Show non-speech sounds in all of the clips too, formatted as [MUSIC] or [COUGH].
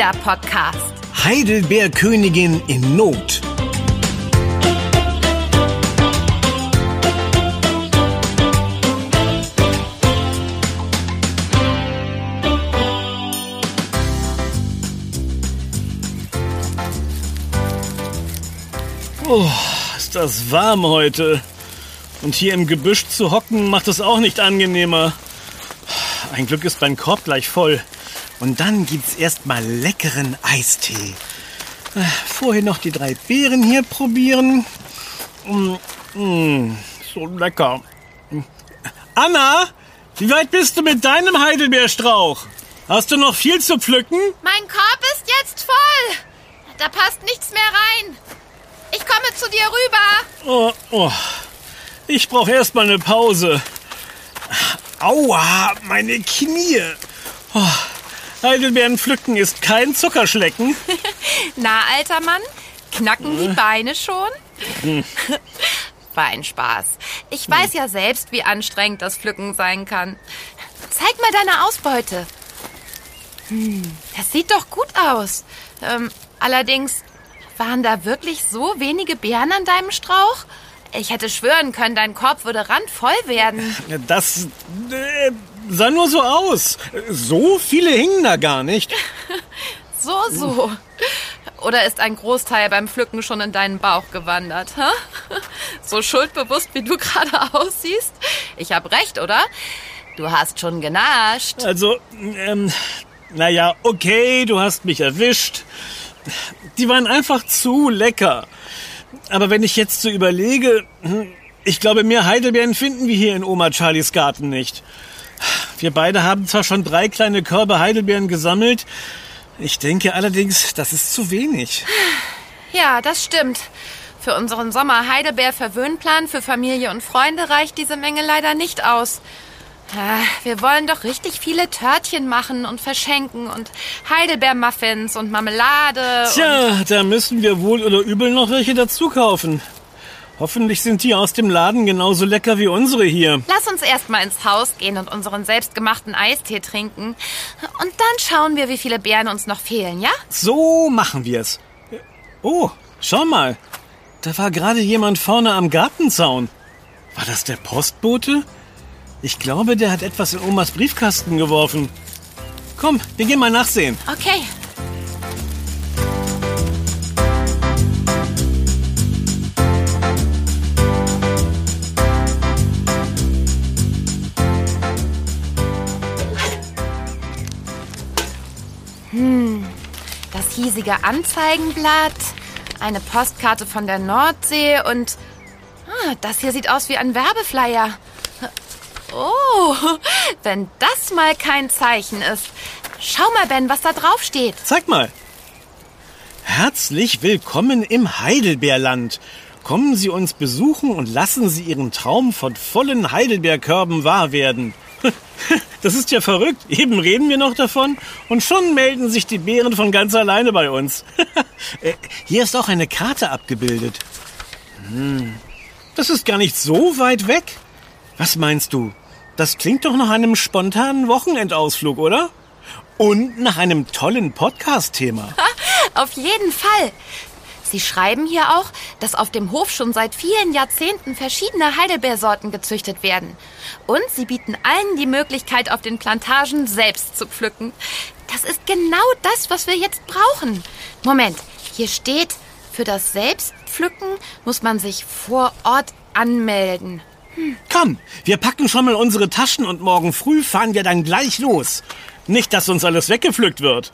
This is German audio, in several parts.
Kinderpodcast. Heidelbeerkönigin in Not. Oh, ist das warm heute. Und hier im Gebüsch zu hocken macht es auch nicht angenehmer. Ein Glück ist mein Korb gleich voll. Und dann gibt's erstmal leckeren Eistee. Äh, Vorher noch die drei Beeren hier probieren. Mm, mm, so lecker. Anna, wie weit bist du mit deinem Heidelbeerstrauch? Hast du noch viel zu pflücken? Mein Korb ist jetzt voll. Da passt nichts mehr rein. Ich komme zu dir rüber. Oh, oh. Ich brauche erstmal eine Pause. Aua, meine Knie. Oh. Heidelbeeren pflücken ist kein Zuckerschlecken. [LAUGHS] Na, alter Mann, knacken die Beine schon? [LAUGHS] War ein Spaß. Ich weiß ja selbst, wie anstrengend das Pflücken sein kann. Zeig mal deine Ausbeute. Hm, das sieht doch gut aus. Ähm, allerdings, waren da wirklich so wenige Beeren an deinem Strauch? Ich hätte schwören können, dein Korb würde randvoll werden. Das äh, sah nur so aus. So viele hingen da gar nicht. [LAUGHS] So, so. Oder ist ein Großteil beim Pflücken schon in deinen Bauch gewandert? Hä? [LAUGHS] So schuldbewusst, wie du gerade [LAUGHS] aussiehst? Ich hab recht, oder? Du hast schon genascht. Also, ähm, naja, okay, du hast mich erwischt. Die waren einfach zu lecker. Aber wenn ich jetzt so überlege, hm, ich glaube, mehr Heidelbeeren finden wir hier in Oma Charlies Garten nicht. Wir beide haben zwar schon drei kleine Körbe Heidelbeeren gesammelt. Ich denke allerdings, das ist zu wenig. Ja, das stimmt. Für unseren Sommer-Heidelbeer-Verwöhnplan für Familie und Freunde reicht diese Menge leider nicht aus. Ah, Wir wollen doch richtig viele Törtchen machen und verschenken und Heidelbeermuffins und Marmelade. Tja, da müssen wir wohl oder übel noch welche dazu kaufen. Hoffentlich sind die aus dem Laden genauso lecker wie unsere hier. Lass uns erst mal ins Haus gehen und unseren selbstgemachten Eistee trinken. Und dann schauen wir, wie viele Beeren uns noch fehlen, ja? So machen wir's. Oh, schau mal. Da war gerade jemand vorne am Gartenzaun. War das der Postbote? Ich glaube, der hat etwas in Omas Briefkasten geworfen. Komm, wir gehen mal nachsehen. Okay. Das hiesige Anzeigenblatt, eine Postkarte von der Nordsee und ah, das hier sieht aus wie ein Werbeflyer. Oh, [LAUGHS] wenn das mal kein Zeichen ist. Schau mal, Ben, was da drauf steht. Zeig mal. Herzlich willkommen im Heidelbeerland. Kommen Sie uns besuchen und lassen Sie Ihren Traum von vollen Heidelbeerkörben wahr werden. [LAUGHS] Das ist ja verrückt. Eben reden wir noch davon und schon melden sich die Beeren von ganz alleine bei uns. [LAUGHS] Äh, Hier ist auch eine Karte abgebildet. Hm, Das ist gar nicht so weit weg. Was meinst du? Das klingt doch nach einem spontanen Wochenendausflug, oder? Und nach einem tollen Podcast-Thema. [LAUGHS] Auf jeden Fall. Sie schreiben hier auch, dass auf dem Hof schon seit vielen Jahrzehnten verschiedene Heidelbeersorten gezüchtet werden. Und sie bieten allen die Möglichkeit, auf den Plantagen selbst zu pflücken. Das ist genau das, was wir jetzt brauchen. Moment, hier steht, für das Selbstpflücken muss man sich vor Ort anmelden. Komm, wir packen schon mal unsere Taschen und morgen früh fahren wir dann gleich los. Nicht, dass uns alles weggepflückt wird.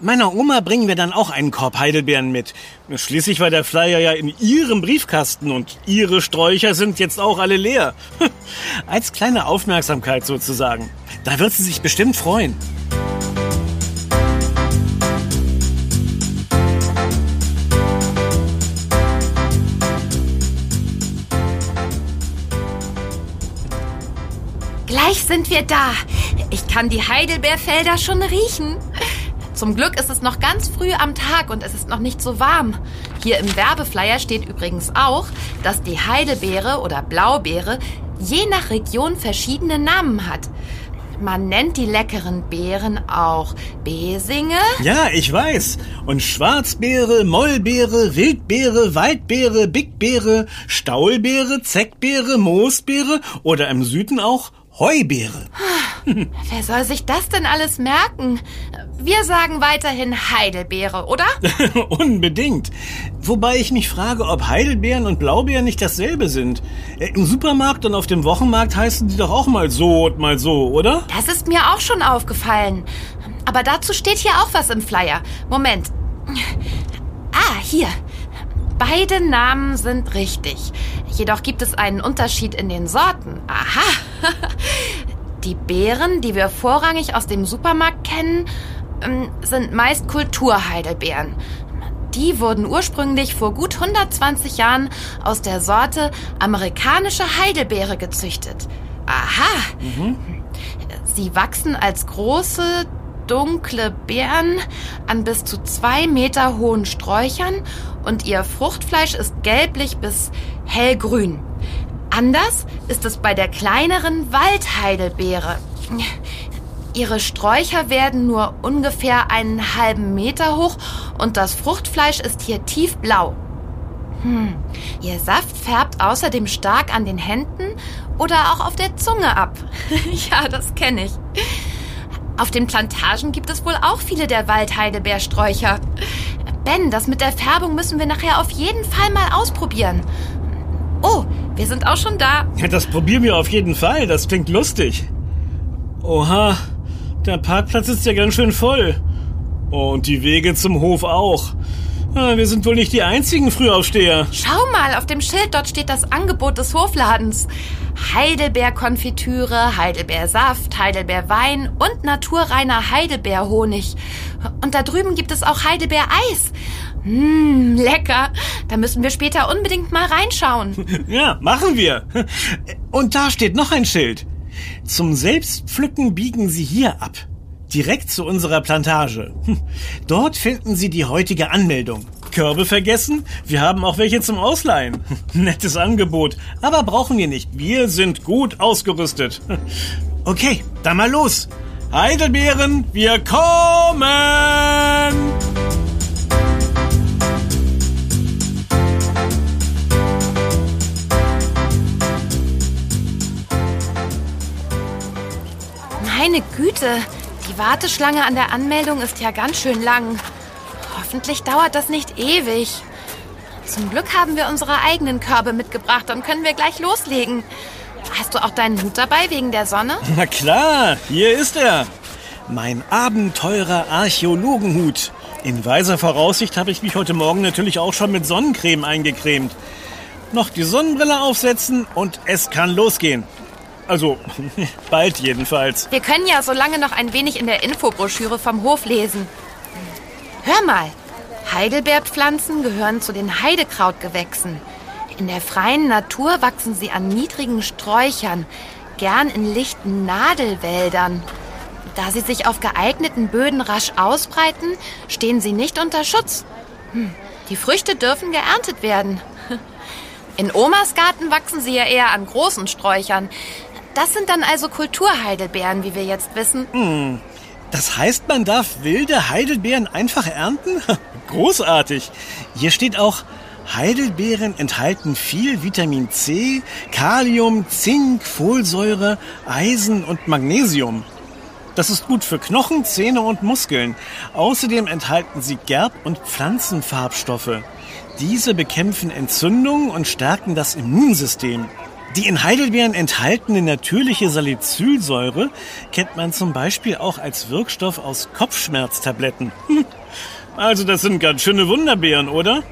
Meiner Oma bringen wir dann auch einen Korb Heidelbeeren mit. Schließlich war der Flyer ja in ihrem Briefkasten und ihre Sträucher sind jetzt auch alle leer. [LAUGHS] Als kleine Aufmerksamkeit sozusagen. Da wird sie sich bestimmt freuen. Gleich sind wir da. Kann die Heidelbeerfelder schon riechen. Zum Glück ist es noch ganz früh am Tag und es ist noch nicht so warm. Hier im Werbeflyer steht übrigens auch, dass die Heidelbeere oder Blaubeere je nach Region verschiedene Namen hat. Man nennt die leckeren Beeren auch Besinge. Ja, ich weiß. Und Schwarzbeere, Mollbeere, Wildbeere, Waldbeere, Bigbeere, Staulbeere, Zeckbeere, Moosbeere oder im Süden auch Heubeere. [SIGHS] Wer soll sich das denn alles merken? Wir sagen weiterhin Heidelbeere, oder? [LAUGHS] Unbedingt. Wobei ich mich frage, ob Heidelbeeren und Blaubeeren nicht dasselbe sind. Äh, Im Supermarkt und auf dem Wochenmarkt heißen die doch auch mal so und mal so, oder? Das ist mir auch schon aufgefallen. Aber dazu steht hier auch was im Flyer. Moment. Ah, hier. Beide Namen sind richtig. Jedoch gibt es einen Unterschied in den Sorten. Aha. [LAUGHS] Die Beeren, die wir vorrangig aus dem Supermarkt kennen, ähm, sind meist Kulturheidelbeeren. Die wurden ursprünglich vor gut 120 Jahren aus der Sorte amerikanische Heidelbeere gezüchtet. Aha. Sie wachsen als große, dunkle Beeren an bis zu zwei Meter hohen Sträuchern und ihr Fruchtfleisch ist gelblich bis hellgrün. Anders ist es bei der kleineren Waldheidelbeere. Ihre Sträucher werden nur ungefähr einen halben Meter hoch und das Fruchtfleisch ist hier tiefblau. Hm. Ihr Saft färbt außerdem stark an den Händen oder auch auf der Zunge ab. [LAUGHS] ja, das kenne ich. Auf den Plantagen gibt es wohl auch viele der Waldheidelbeersträucher. Ben, das mit der Färbung müssen wir nachher auf jeden Fall mal ausprobieren. Oh, wir sind auch schon da. Ja, das probieren wir auf jeden Fall. Das klingt lustig. Oha, der Parkplatz ist ja ganz schön voll. Und die Wege zum Hof auch. Ah, Wir sind wohl nicht die einzigen Frühaufsteher. Schau mal, auf dem Schild dort steht das Angebot des Hofladens. Heidelbeerkonfitüre, Heidelbeersaft, Heidelbeerwein und naturreiner Heidelbeerhonig. Und da drüben gibt es auch Heidelbeereis. Mmm, lecker. Da müssen wir später unbedingt mal reinschauen. [LAUGHS] Ja, machen wir. Und da steht noch ein Schild. Zum Selbstpflücken biegen Sie hier ab. Direkt zu unserer Plantage. Dort finden Sie die heutige Anmeldung. Körbe vergessen? Wir haben auch welche zum Ausleihen. Nettes Angebot, aber brauchen wir nicht. Wir sind gut ausgerüstet. Okay, dann mal los. Heidelbeeren, wir kommen! Meine Güte, die Warteschlange an der Anmeldung ist ja ganz schön lang. Hoffentlich dauert das nicht ewig. Zum Glück haben wir unsere eigenen Körbe mitgebracht, dann können wir gleich loslegen. Hast du auch deinen Hut dabei wegen der Sonne? [LAUGHS] Na klar, hier ist er. Mein abenteurer Archäologenhut. In weiser Voraussicht habe ich mich heute Morgen natürlich auch schon mit Sonnencreme eingecremt. Noch die Sonnenbrille aufsetzen und es kann losgehen. Also, [LAUGHS] bald jedenfalls. Wir können ja so lange noch ein wenig in der Infobroschüre vom Hof lesen. Hör mal, Heidelbeerpflanzen gehören zu den Heidekrautgewächsen. In der freien Natur wachsen sie an niedrigen Sträuchern, gern in lichten Nadelwäldern. Da sie sich auf geeigneten Böden rasch ausbreiten, stehen sie nicht unter Schutz. Hm, Die Früchte dürfen geerntet werden. [LAUGHS] In Omas Garten wachsen sie ja eher an großen Sträuchern. Das sind dann also Kulturheidelbeeren, wie wir jetzt wissen. Das heißt, man darf wilde Heidelbeeren einfach ernten? [LAUGHS] Großartig. Hier steht auch, Heidelbeeren enthalten viel Vitamin C, Kalium, Zink, Folsäure, Eisen und Magnesium. Das ist gut für Knochen, Zähne und Muskeln. Außerdem enthalten sie Gerb- und Pflanzenfarbstoffe. Diese bekämpfen Entzündungen und stärken das Immunsystem. Die in Heidelbeeren enthaltene natürliche Salicylsäure kennt man zum Beispiel auch als Wirkstoff aus Kopfschmerztabletten. Hm. [LAUGHS] Also das sind ganz schöne Wunderbeeren, oder?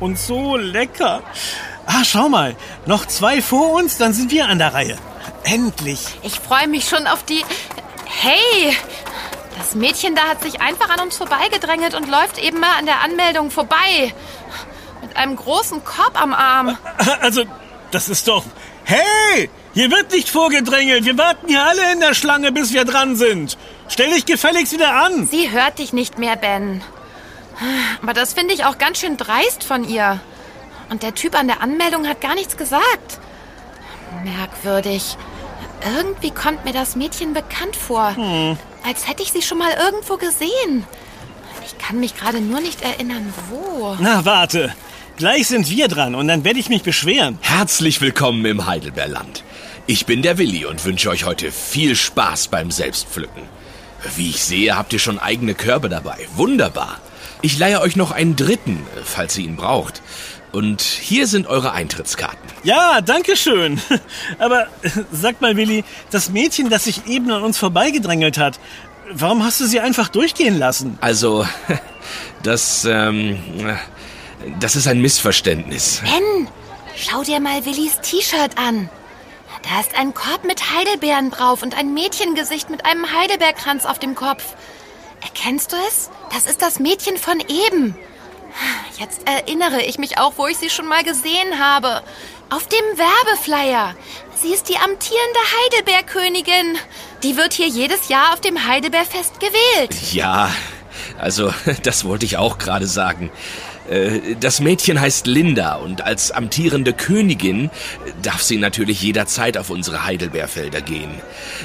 Und so lecker. Ah, schau mal, noch zwei vor uns, dann sind wir an der Reihe. Endlich. Ich freue mich schon auf die. Hey! Das Mädchen da hat sich einfach an uns vorbeigedrängelt und läuft eben mal an der Anmeldung vorbei. Mit einem großen Korb am Arm. Also, das ist doch... Hey! Hier wird nicht vorgedrängelt. Wir warten hier alle in der Schlange, bis wir dran sind. Stell dich gefälligst wieder an. Sie hört dich nicht mehr, Ben. Aber das finde ich auch ganz schön dreist von ihr. Und der Typ an der Anmeldung hat gar nichts gesagt. Merkwürdig. Irgendwie kommt mir das Mädchen bekannt vor. Als hätte ich sie schon mal irgendwo gesehen. Ich kann mich gerade nur nicht erinnern, wo. Na, warte. Gleich sind wir dran und dann werde ich mich beschweren. Herzlich willkommen im Heidelbeerland. Ich bin der Willi und wünsche euch heute viel Spaß beim Selbstpflücken. Wie ich sehe, habt ihr schon eigene Körbe dabei. Wunderbar. Ich leihe euch noch einen dritten, falls ihr ihn braucht. Und hier sind eure Eintrittskarten. Ja, danke schön. [LAUGHS] Aber [LAUGHS] sag mal, Willi, das Mädchen, das sich eben an uns vorbeigedrängelt hat, warum hast du sie einfach durchgehen lassen? Also, [LAUGHS] das, ähm, das ist ein Missverständnis. Ben, schau dir mal Willis T-Shirt an. Da ist ein Korb mit Heidelbeeren drauf und ein Mädchengesicht mit einem Heidelbeerkranz auf dem Kopf. Erkennst du es? Das ist das Mädchen von eben. Jetzt erinnere ich mich auch, wo ich sie schon mal gesehen habe. Auf dem Werbeflyer. Sie ist die amtierende Heidelbeerkönigin. Die wird hier jedes Jahr auf dem Heidelbeerfest gewählt. Ja, also, [LAUGHS] das wollte ich auch gerade sagen. Äh, Das Mädchen heißt Linda und als amtierende Königin darf sie natürlich jederzeit auf unsere Heidelbeerfelder gehen.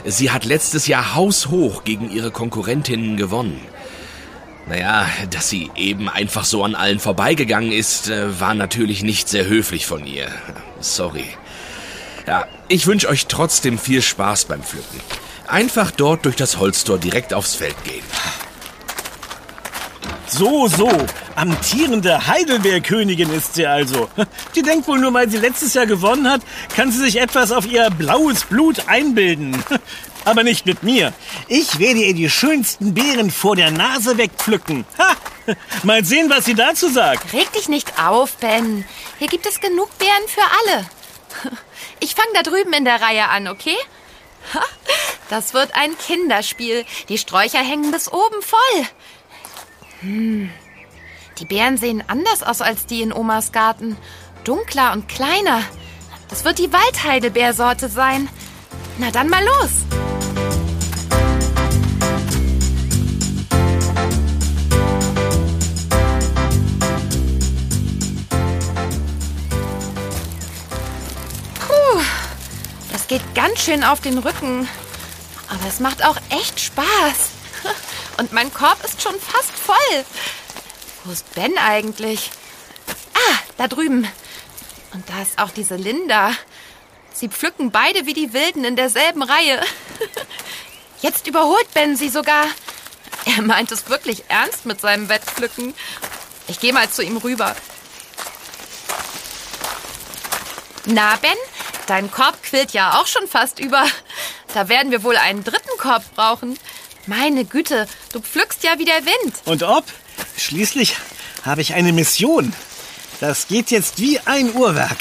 Sie hat letztes Jahr haushoch gegen ihre Konkurrentinnen gewonnen. Naja, dass sie eben einfach so an allen vorbeigegangen ist, äh, war natürlich nicht sehr höflich von ihr. Sorry. Ja, ich wünsche euch trotzdem viel Spaß beim Pflücken. Einfach dort durch das Holztor direkt aufs Feld gehen. So, so. Amtierende Heidelbeerkönigin ist sie also. Die denkt wohl nur, weil sie letztes Jahr gewonnen hat, kann sie sich etwas auf ihr blaues Blut einbilden. Aber nicht mit mir. Ich werde ihr die schönsten Beeren vor der Nase wegpflücken. Ha! Mal sehen, was sie dazu sagt. Reg dich nicht auf, Ben. Hier gibt es genug Beeren für alle. Ich fange da drüben in der Reihe an, okay? Das wird ein Kinderspiel. Die Sträucher hängen bis oben voll. Hm. Die Beeren sehen anders aus als die in Omas Garten. Dunkler und kleiner. Das wird die Waldheidelbeersorte sein. Na dann mal los. Puh, das geht ganz schön auf den Rücken. Aber es macht auch echt Spaß. Und mein Korb ist schon fast voll. Wo ist Ben eigentlich? Ah, da drüben. Und da ist auch diese Linda. Sie pflücken beide wie die Wilden in derselben Reihe. [LAUGHS] Jetzt überholt Ben sie sogar. Er meint es wirklich ernst mit seinem Wettpflücken. Ich gehe mal zu ihm rüber. Na, Ben, dein Korb quillt ja auch schon fast über. Da werden wir wohl einen dritten Korb brauchen. Meine Güte, du pflückst ja wie der Wind. Und ob? Schließlich habe ich eine Mission. Das geht jetzt wie ein Uhrwerk.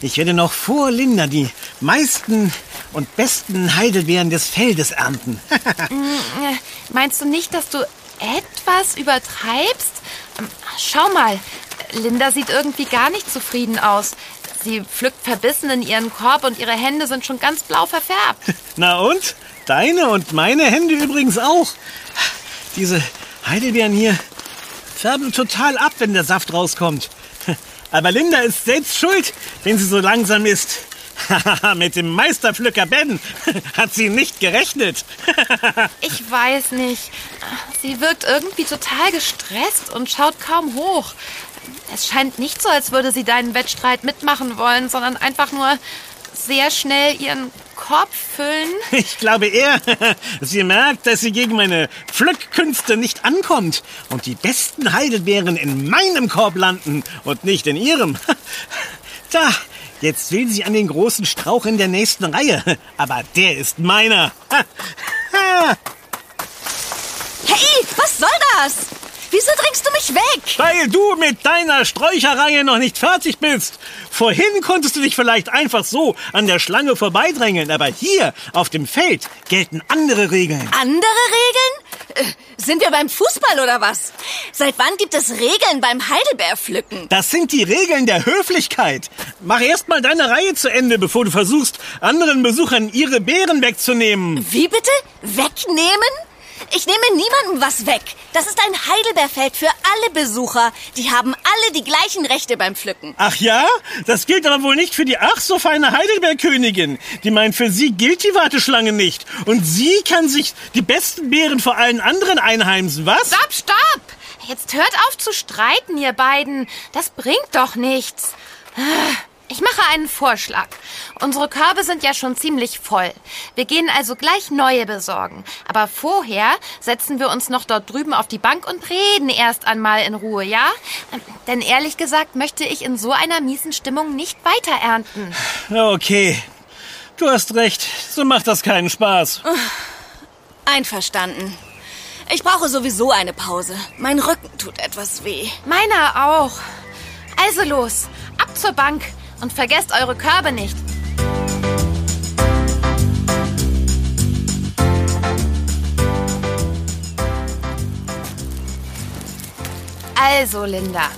Ich werde noch vor Linda die meisten und besten Heidelbeeren des Feldes ernten. [LAUGHS] Äh, Meinst du nicht, dass du etwas übertreibst? Ähm, Schau mal, Linda sieht irgendwie gar nicht zufrieden aus. Sie pflückt verbissen in ihren Korb und ihre Hände sind schon ganz blau verfärbt. Na und? Deine und meine Hände übrigens auch. Diese Heidelbeeren hier färben total ab, wenn der Saft rauskommt. Aber Linda ist selbst schuld, wenn sie so langsam ist. [LAUGHS] Mit dem Meisterpflücker Ben [LAUGHS] hat sie nicht gerechnet. [LAUGHS] Ich weiß nicht. Sie wirkt irgendwie total gestresst und schaut kaum hoch. Es scheint nicht so, als würde sie deinen Wettstreit mitmachen wollen, sondern einfach nur sehr schnell ihren Korb füllen. [LAUGHS] Ich glaube eher, [LAUGHS] sie merkt, dass sie gegen meine Pflückkünste nicht ankommt und die besten Heidelbeeren in meinem Korb landen und nicht in ihrem. [LAUGHS] Da, jetzt will sie an den großen Strauch in der nächsten Reihe, aber der ist meiner. Hey, was soll das? Wieso drängst du mich weg? Weil du mit deiner Sträucherreihe noch nicht fertig bist. Vorhin konntest du dich vielleicht einfach so an der Schlange vorbeidrängeln, aber hier auf dem Feld gelten andere Regeln. Andere Regeln? Äh, sind wir beim Fußball oder was? Seit wann gibt es Regeln beim Heidelbeerpflücken? Das sind die Regeln der Höflichkeit. Mach erst mal deine Reihe zu Ende, bevor du versuchst, anderen Besuchern ihre Beeren wegzunehmen. Wie bitte? Wegnehmen? Ich nehme niemandem was weg. Das ist ein Heidelbeerfeld für alle Besucher. Die haben alle die gleichen Rechte beim Pflücken. Ach ja? Das gilt aber wohl nicht für die ach so feine Heidelbeerkönigin. Die meint, für sie gilt die Warteschlange nicht. Und sie kann sich die besten Beeren vor allen anderen einheimsen, was? Stopp, stopp! Jetzt hört auf zu streiten, ihr beiden. Das bringt doch nichts. Ich mache einen Vorschlag. Unsere Körbe sind ja schon ziemlich voll. Wir gehen also gleich neue besorgen. Aber vorher setzen wir uns noch dort drüben auf die Bank und reden erst einmal in Ruhe, ja? Denn ehrlich gesagt möchte ich in so einer miesen Stimmung nicht weiter ernten. Okay. Du hast recht. So macht das keinen Spaß. Einverstanden. Ich brauche sowieso eine Pause. Mein Rücken tut etwas weh. Meiner auch. Also los, ab zur Bank und vergesst eure Körbe nicht. Also, Linda,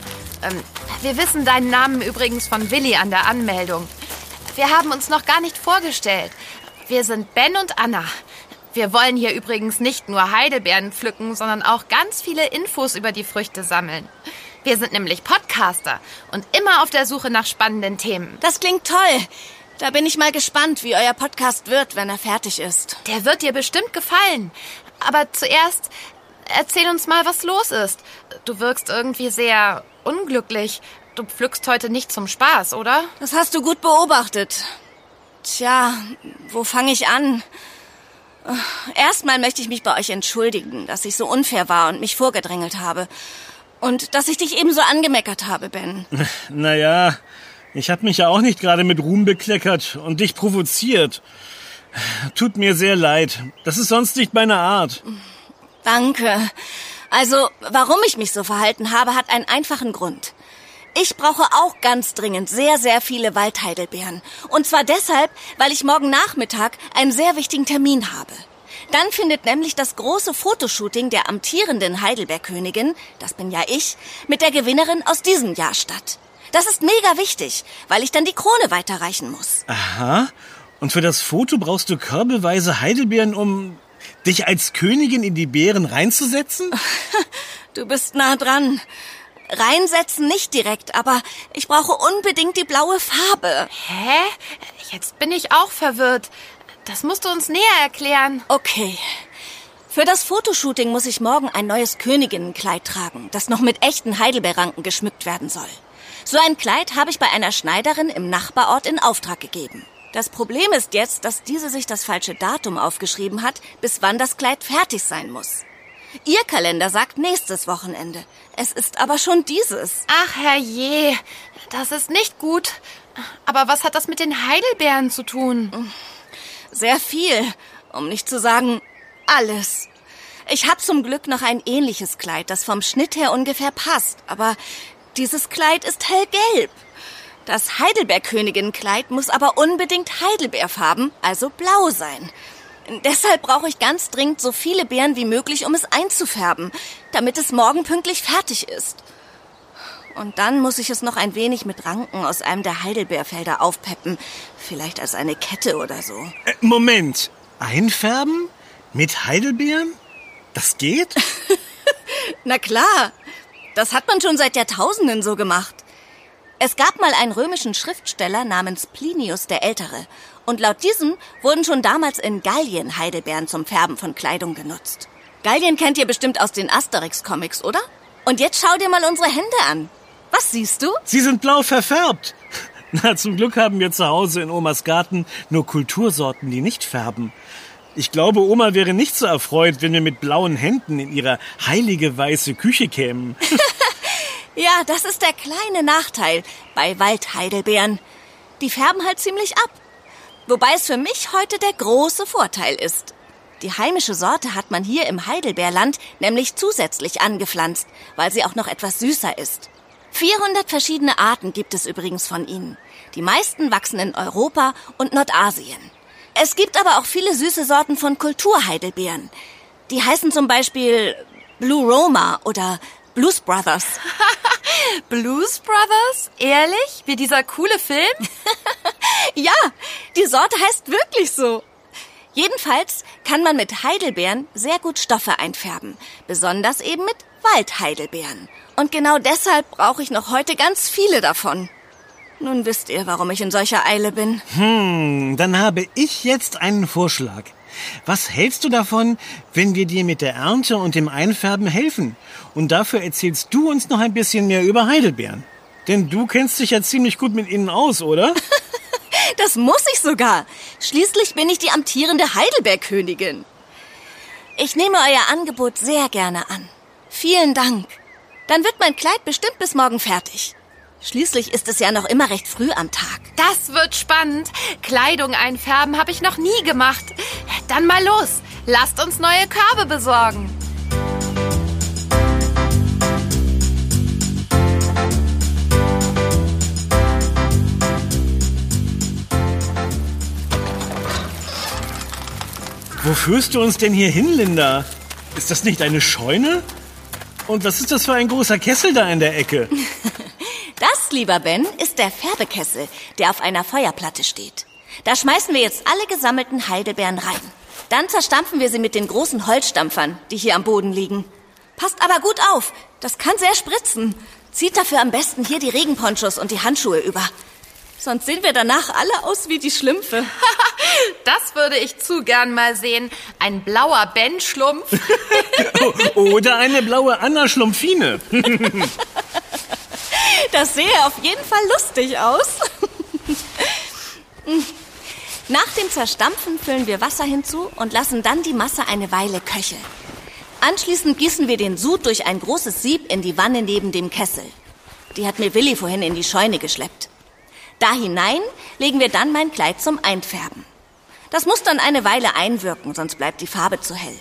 ähm, wir wissen deinen Namen übrigens von Willi an der Anmeldung. Wir haben uns noch gar nicht vorgestellt. Wir sind Ben und Anna. Wir wollen hier übrigens nicht nur Heidelbeeren pflücken, sondern auch ganz viele Infos über die Früchte sammeln. Wir sind nämlich Podcaster und immer auf der Suche nach spannenden Themen. Das klingt toll. Da bin ich mal gespannt, wie euer Podcast wird, wenn er fertig ist. Der wird dir bestimmt gefallen. Aber zuerst erzähl uns mal, was los ist. Du wirkst irgendwie sehr unglücklich. Du pflückst heute nicht zum Spaß, oder? Das hast du gut beobachtet. Tja, wo fange ich an? Erstmal möchte ich mich bei euch entschuldigen, dass ich so unfair war und mich vorgedrängelt habe. Und dass ich dich ebenso angemeckert habe, Ben. [LAUGHS] Naja, ich habe mich ja auch nicht gerade mit Ruhm bekleckert und dich provoziert. Tut mir sehr leid. Das ist sonst nicht meine Art. Danke. Also, warum ich mich so verhalten habe, hat einen einfachen Grund. Ich brauche auch ganz dringend sehr, sehr viele Waldheidelbeeren. Und zwar deshalb, weil ich morgen Nachmittag einen sehr wichtigen Termin habe. Dann findet nämlich das große Fotoshooting der amtierenden Heidelbergkönigin, das bin ja ich, mit der Gewinnerin aus diesem Jahr statt. Das ist mega wichtig, weil ich dann die Krone weiterreichen muss. Aha. Und für das Foto brauchst du körbeweise Heidelbeeren, um dich als Königin in die Beeren reinzusetzen? [LAUGHS] du bist nah dran. Reinsetzen nicht direkt, aber ich brauche unbedingt die blaue Farbe. Hä? Jetzt bin ich auch verwirrt. Das musst du uns näher erklären. Okay. Für das Fotoshooting muss ich morgen ein neues Königinnenkleid tragen, das noch mit echten Heidelbeerranken geschmückt werden soll. So ein Kleid habe ich bei einer Schneiderin im Nachbarort in Auftrag gegeben. Das Problem ist jetzt, dass diese sich das falsche Datum aufgeschrieben hat, bis wann das Kleid fertig sein muss. Ihr Kalender sagt nächstes Wochenende. Es ist aber schon dieses. Ach herrje, das ist nicht gut. Aber was hat das mit den Heidelbeeren zu tun? Sehr viel, um nicht zu sagen alles. Ich habe zum Glück noch ein ähnliches Kleid, das vom Schnitt her ungefähr passt, aber dieses Kleid ist hellgelb. Das Heidelbeerköniginnenkleid muss aber unbedingt Heidelbeerfarben, also blau sein. Deshalb brauche ich ganz dringend so viele Beeren wie möglich, um es einzufärben, damit es morgen pünktlich fertig ist. Und dann muss ich es noch ein wenig mit Ranken aus einem der Heidelbeerfelder aufpeppen. Vielleicht als eine Kette oder so. Äh, Moment. Einfärben? Mit Heidelbeeren? Das geht? [LAUGHS] Na klar. Das hat man schon seit Jahrtausenden so gemacht. Es gab mal einen römischen Schriftsteller namens Plinius der Ältere. Und laut diesem wurden schon damals in Gallien Heidelbeeren zum Färben von Kleidung genutzt. Gallien kennt ihr bestimmt aus den Asterix-Comics, oder? Und jetzt schau dir mal unsere Hände an. Was siehst du? Sie sind blau verfärbt. Na, zum Glück haben wir zu Hause in Omas Garten nur Kultursorten, die nicht färben. Ich glaube, Oma wäre nicht so erfreut, wenn wir mit blauen Händen in ihre heilige weiße Küche kämen. [LAUGHS] ja, das ist der kleine Nachteil bei Waldheidelbeeren. Die färben halt ziemlich ab. Wobei es für mich heute der große Vorteil ist. Die heimische Sorte hat man hier im Heidelbeerland nämlich zusätzlich angepflanzt, weil sie auch noch etwas süßer ist. 400 verschiedene Arten gibt es übrigens von ihnen. Die meisten wachsen in Europa und Nordasien. Es gibt aber auch viele süße Sorten von Kulturheidelbeeren. Die heißen zum Beispiel Blue Roma oder Blues Brothers. [LAUGHS] Blues Brothers? Ehrlich? Wie dieser coole Film? [LAUGHS] ja, die Sorte heißt wirklich so. Jedenfalls kann man mit Heidelbeeren sehr gut Stoffe einfärben. Besonders eben mit Waldheidelbeeren. Und genau deshalb brauche ich noch heute ganz viele davon. Nun wisst ihr, warum ich in solcher Eile bin. Hm, dann habe ich jetzt einen Vorschlag. Was hältst du davon, wenn wir dir mit der Ernte und dem Einfärben helfen? Und dafür erzählst du uns noch ein bisschen mehr über Heidelbeeren. Denn du kennst dich ja ziemlich gut mit ihnen aus, oder? [LAUGHS] Das muss ich sogar. Schließlich bin ich die amtierende Heidelbergkönigin. Ich nehme euer Angebot sehr gerne an. Vielen Dank. Dann wird mein Kleid bestimmt bis morgen fertig. Schließlich ist es ja noch immer recht früh am Tag. Das wird spannend. Kleidung einfärben habe ich noch nie gemacht. Dann mal los. Lasst uns neue Körbe besorgen. Wo führst du uns denn hier hin, Linda? Ist das nicht eine Scheune? Und was ist das für ein großer Kessel da in der Ecke? [LAUGHS] Das, lieber Ben, ist der Färbekessel, der auf einer Feuerplatte steht. Da schmeißen wir jetzt alle gesammelten Heidelbeeren rein. Dann zerstampfen wir sie mit den großen Holzstampfern, die hier am Boden liegen. Passt aber gut auf, das kann sehr spritzen. Zieht dafür am besten hier die Regenponchos und die Handschuhe über. Sonst sehen wir danach alle aus wie die Schlümpfe. [LAUGHS] Das würde ich zu gern mal sehen. Ein blauer Ben-Schlumpf. [LAUGHS] Oder eine blaue Anna-Schlumpfine. [LAUGHS] Das sehe auf jeden Fall lustig aus. Nach dem Zerstampfen füllen wir Wasser hinzu und lassen dann die Masse eine Weile köcheln. Anschließend gießen wir den Sud durch ein großes Sieb in die Wanne neben dem Kessel. Die hat mir Willi vorhin in die Scheune geschleppt. Da hinein legen wir dann mein Kleid zum Einfärben. Das muss dann eine Weile einwirken, sonst bleibt die Farbe zu hell.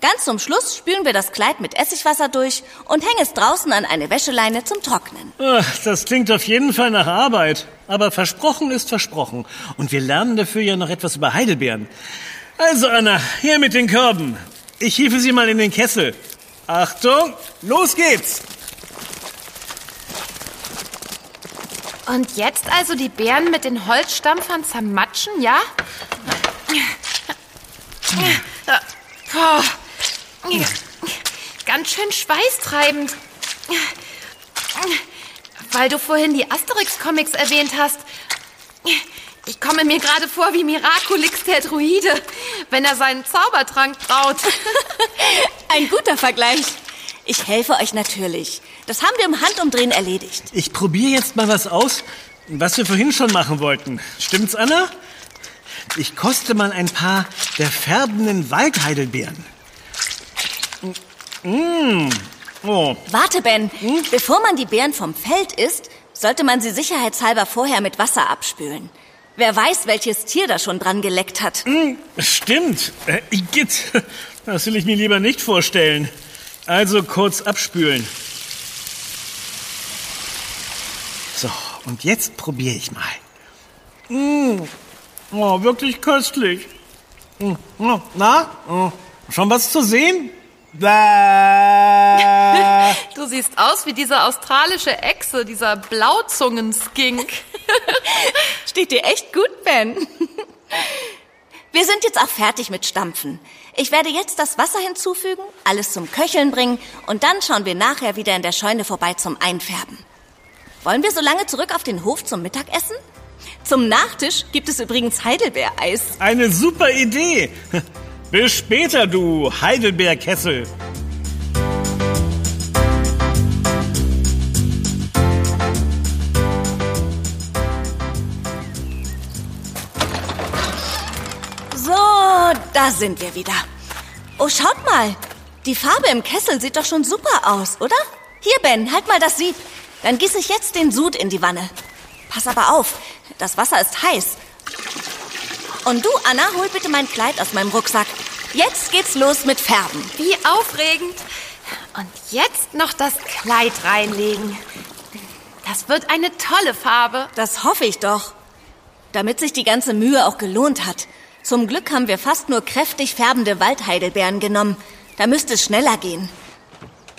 Ganz zum Schluss spülen wir das Kleid mit Essigwasser durch und hängen es draußen an eine Wäscheleine zum Trocknen. Ach, das klingt auf jeden Fall nach Arbeit. Aber versprochen ist versprochen. Und wir lernen dafür ja noch etwas über Heidelbeeren. Also, Anna, her mit den Körben. Ich hiefe sie mal in den Kessel. Achtung, los geht's. Und jetzt also die Beeren mit den Holzstampfern zermatschen, ja? Oh. Ganz schön schweißtreibend. Weil du vorhin die Asterix-Comics erwähnt hast. Ich komme mir gerade vor wie Miraculix der Druide, wenn er seinen Zaubertrank braut. [LAUGHS] Ein guter Vergleich. Ich helfe euch natürlich. Das haben wir im Handumdrehen erledigt. Ich probiere jetzt mal was aus, was wir vorhin schon machen wollten. Stimmt's, Anna? Ich koste mal ein paar der färbenden Waldheidelbeeren. Mmh. Oh. Warte, Ben. Bevor man die Beeren vom Feld isst, sollte man sie sicherheitshalber vorher mit Wasser abspülen. Wer weiß, welches Tier da schon dran geleckt hat. Stimmt. Äh, Igitt. [LAUGHS] Das will ich mir lieber nicht vorstellen. Also kurz abspülen. So, und jetzt probiere ich mal. Mmh. Oh, wirklich köstlich. Mm. Oh, Na, oh, schon was zu sehen? [LAUGHS] Du siehst aus wie diese australische Echse, dieser Blauzungen-Skink. [LAUGHS] Steht dir echt gut, Ben. [LAUGHS] Wir sind jetzt auch fertig mit Stampfen. Ich werde jetzt das Wasser hinzufügen, alles zum Köcheln bringen und dann schauen wir nachher wieder in der Scheune vorbei zum Einfärben. Wollen wir so lange zurück auf den Hof zum Mittagessen? Zum Nachtisch gibt es übrigens Heidelbeereis. Eine super Idee. [LAUGHS] Bis später, du Heidelbeerkessel. So, da sind wir wieder. Oh, schaut mal. Die Farbe im Kessel sieht doch schon super aus, oder? Hier, Ben, halt mal das Sieb. Dann gieße ich jetzt den Sud in die Wanne. Pass aber auf, das Wasser ist heiß. Und du, Anna, hol bitte mein Kleid aus meinem Rucksack. Jetzt geht's los mit Färben. Wie aufregend. Und jetzt noch das Kleid reinlegen. Das wird eine tolle Farbe. Das hoffe ich doch. Damit sich die ganze Mühe auch gelohnt hat. Zum Glück haben wir fast nur kräftig färbende Waldheidelbeeren genommen. Da müsste es schneller gehen.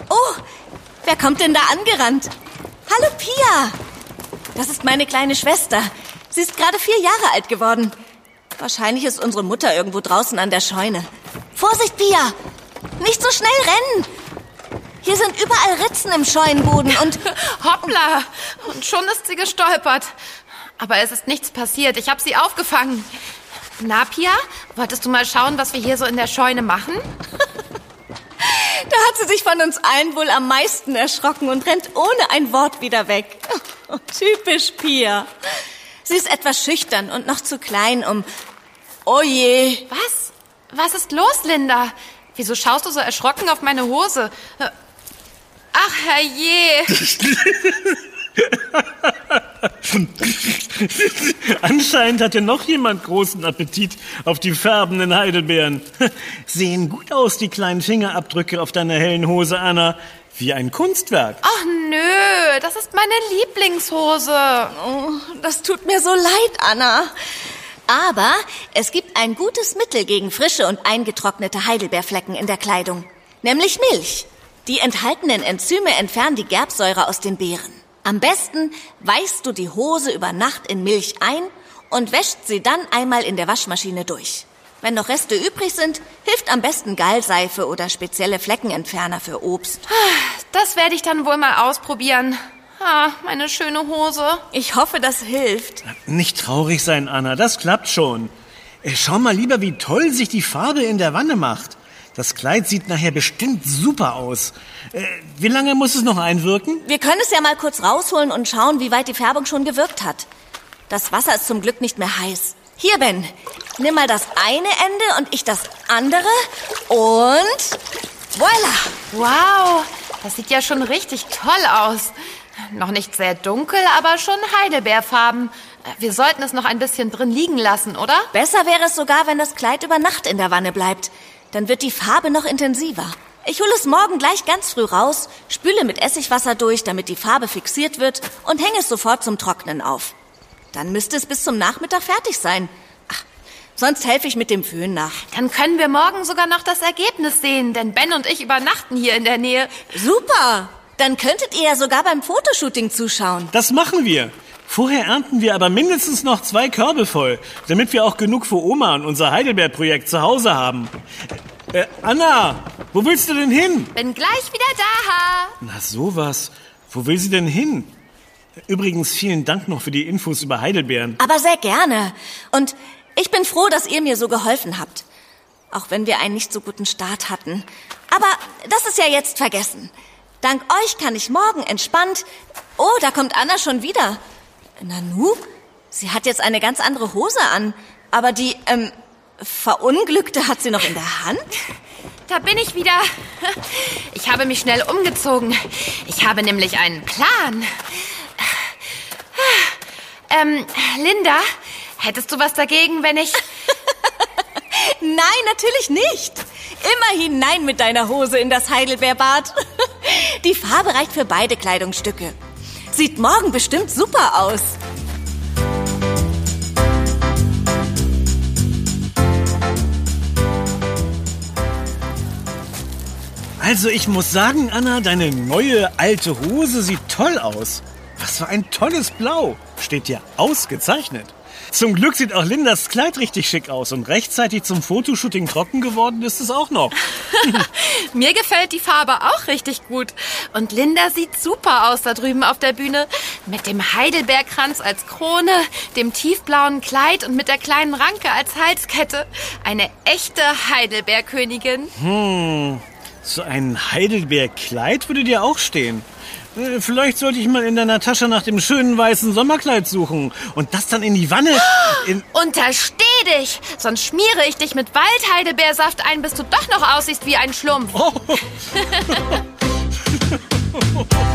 Oh, wer kommt denn da angerannt? Hallo Pia. Das ist meine kleine Schwester. Sie ist gerade vier Jahre alt geworden. Wahrscheinlich ist unsere Mutter irgendwo draußen an der Scheune. Vorsicht, Pia! Nicht so schnell rennen! Hier sind überall Ritzen im Scheunenboden und... [LAUGHS] Hoppla! Und schon ist sie gestolpert. Aber es ist nichts passiert. Ich habe sie aufgefangen. Na, Pia, wolltest du mal schauen, was wir hier so in der Scheune machen? [LAUGHS] Da hat sie sich von uns allen wohl am meisten erschrocken und rennt ohne ein Wort wieder weg. Typisch Pia. Sie ist etwas schüchtern und noch zu klein, um... Oh je. Was? Was ist los, Linda? Wieso schaust du so erschrocken auf meine Hose? Ach, herrje. [LAUGHS] [LAUGHS] Anscheinend hat ja noch jemand großen Appetit auf die färbenden Heidelbeeren. [LAUGHS] Sehen gut aus, die kleinen Fingerabdrücke auf deiner hellen Hose, Anna. Wie ein Kunstwerk. Ach nö, das ist meine Lieblingshose. Oh, das tut mir so leid, Anna. Aber es gibt ein gutes Mittel gegen frische und eingetrocknete Heidelbeerflecken in der Kleidung. Nämlich Milch. Die enthaltenen Enzyme entfernen die Gerbsäure aus den Beeren. Am besten weichst du die Hose über Nacht in Milch ein und wäscht sie dann einmal in der Waschmaschine durch. Wenn noch Reste übrig sind, hilft am besten Gallseife oder spezielle Fleckenentferner für Obst. Das werde ich dann wohl mal ausprobieren. Ah, meine schöne Hose. Ich hoffe, das hilft. Nicht traurig sein, Anna, das klappt schon. Äh, Schau mal lieber, wie toll sich die Farbe in der Wanne macht. Das Kleid sieht nachher bestimmt super aus. Äh, wie lange muss es noch einwirken? Wir können es ja mal kurz rausholen und schauen, wie weit die Färbung schon gewirkt hat. Das Wasser ist zum Glück nicht mehr heiß. Hier, Ben, nimm mal das eine Ende und ich das andere. Und voila! Wow, das sieht ja schon richtig toll aus. Noch nicht sehr dunkel, aber schon Heidelbeerfarben. Wir sollten es noch ein bisschen drin liegen lassen, oder? Besser wäre es sogar, wenn das Kleid über Nacht in der Wanne bleibt. Dann wird die Farbe noch intensiver. Ich hole es morgen gleich ganz früh raus, spüle mit Essigwasser durch, damit die Farbe fixiert wird und hänge es sofort zum Trocknen auf. Dann müsste es bis zum Nachmittag fertig sein. Ach, sonst helfe ich mit dem Föhn nach. Dann können wir morgen sogar noch das Ergebnis sehen, denn Ben und ich übernachten hier in der Nähe. Super! Dann könntet ihr ja sogar beim Fotoshooting zuschauen. Das machen wir. Vorher ernten wir aber mindestens noch zwei Körbe voll, damit wir auch genug für Oma und unser Heidelbeerprojekt zu Hause haben. Äh, Anna, wo willst du denn hin? Bin gleich wieder da. Na sowas. Wo will sie denn hin? Übrigens vielen Dank noch für die Infos über Heidelbeeren. Aber sehr gerne. Und ich bin froh, dass ihr mir so geholfen habt. Auch wenn wir einen nicht so guten Start hatten. Aber das ist ja jetzt vergessen. Dank euch kann ich morgen entspannt. Oh, da kommt Anna schon wieder. Nanu, sie hat jetzt eine ganz andere Hose an. Aber die, ähm, Verunglückte hat sie noch in der Hand? Da bin ich wieder. Ich habe mich schnell umgezogen. Ich habe nämlich einen Plan. Ähm, Linda, hättest du was dagegen, wenn ich... [LAUGHS] Nein, natürlich nicht. Immer hinein mit deiner Hose in das Heidelbeerbad. Die Farbe reicht für beide Kleidungsstücke. Sieht morgen bestimmt super aus. Also ich muss sagen, Anna, deine neue alte Hose sieht toll aus. Was für ein tolles Blau. Steht ja ausgezeichnet. Zum Glück sieht auch Lindas Kleid richtig schick aus und rechtzeitig zum Fotoshooting trocken geworden ist es auch noch. [LAUGHS] Mir gefällt die Farbe auch richtig gut. Und Linda sieht super aus da drüben auf der Bühne. Mit dem Heidelbeerkranz als Krone, dem tiefblauen Kleid und mit der kleinen Ranke als Halskette. Eine echte Heidelbeerkönigin. Hm, so ein Heidelbeerkleid würde dir auch stehen. Äh, Vielleicht sollte ich mal in deiner Tasche nach dem schönen weißen Sommerkleid suchen und das dann in die Wanne. In Untersteh dich, sonst schmiere ich dich mit Waldheidelbeersaft ein, bis du doch noch aussiehst wie ein Schlumpf. oh. [LAUGHS]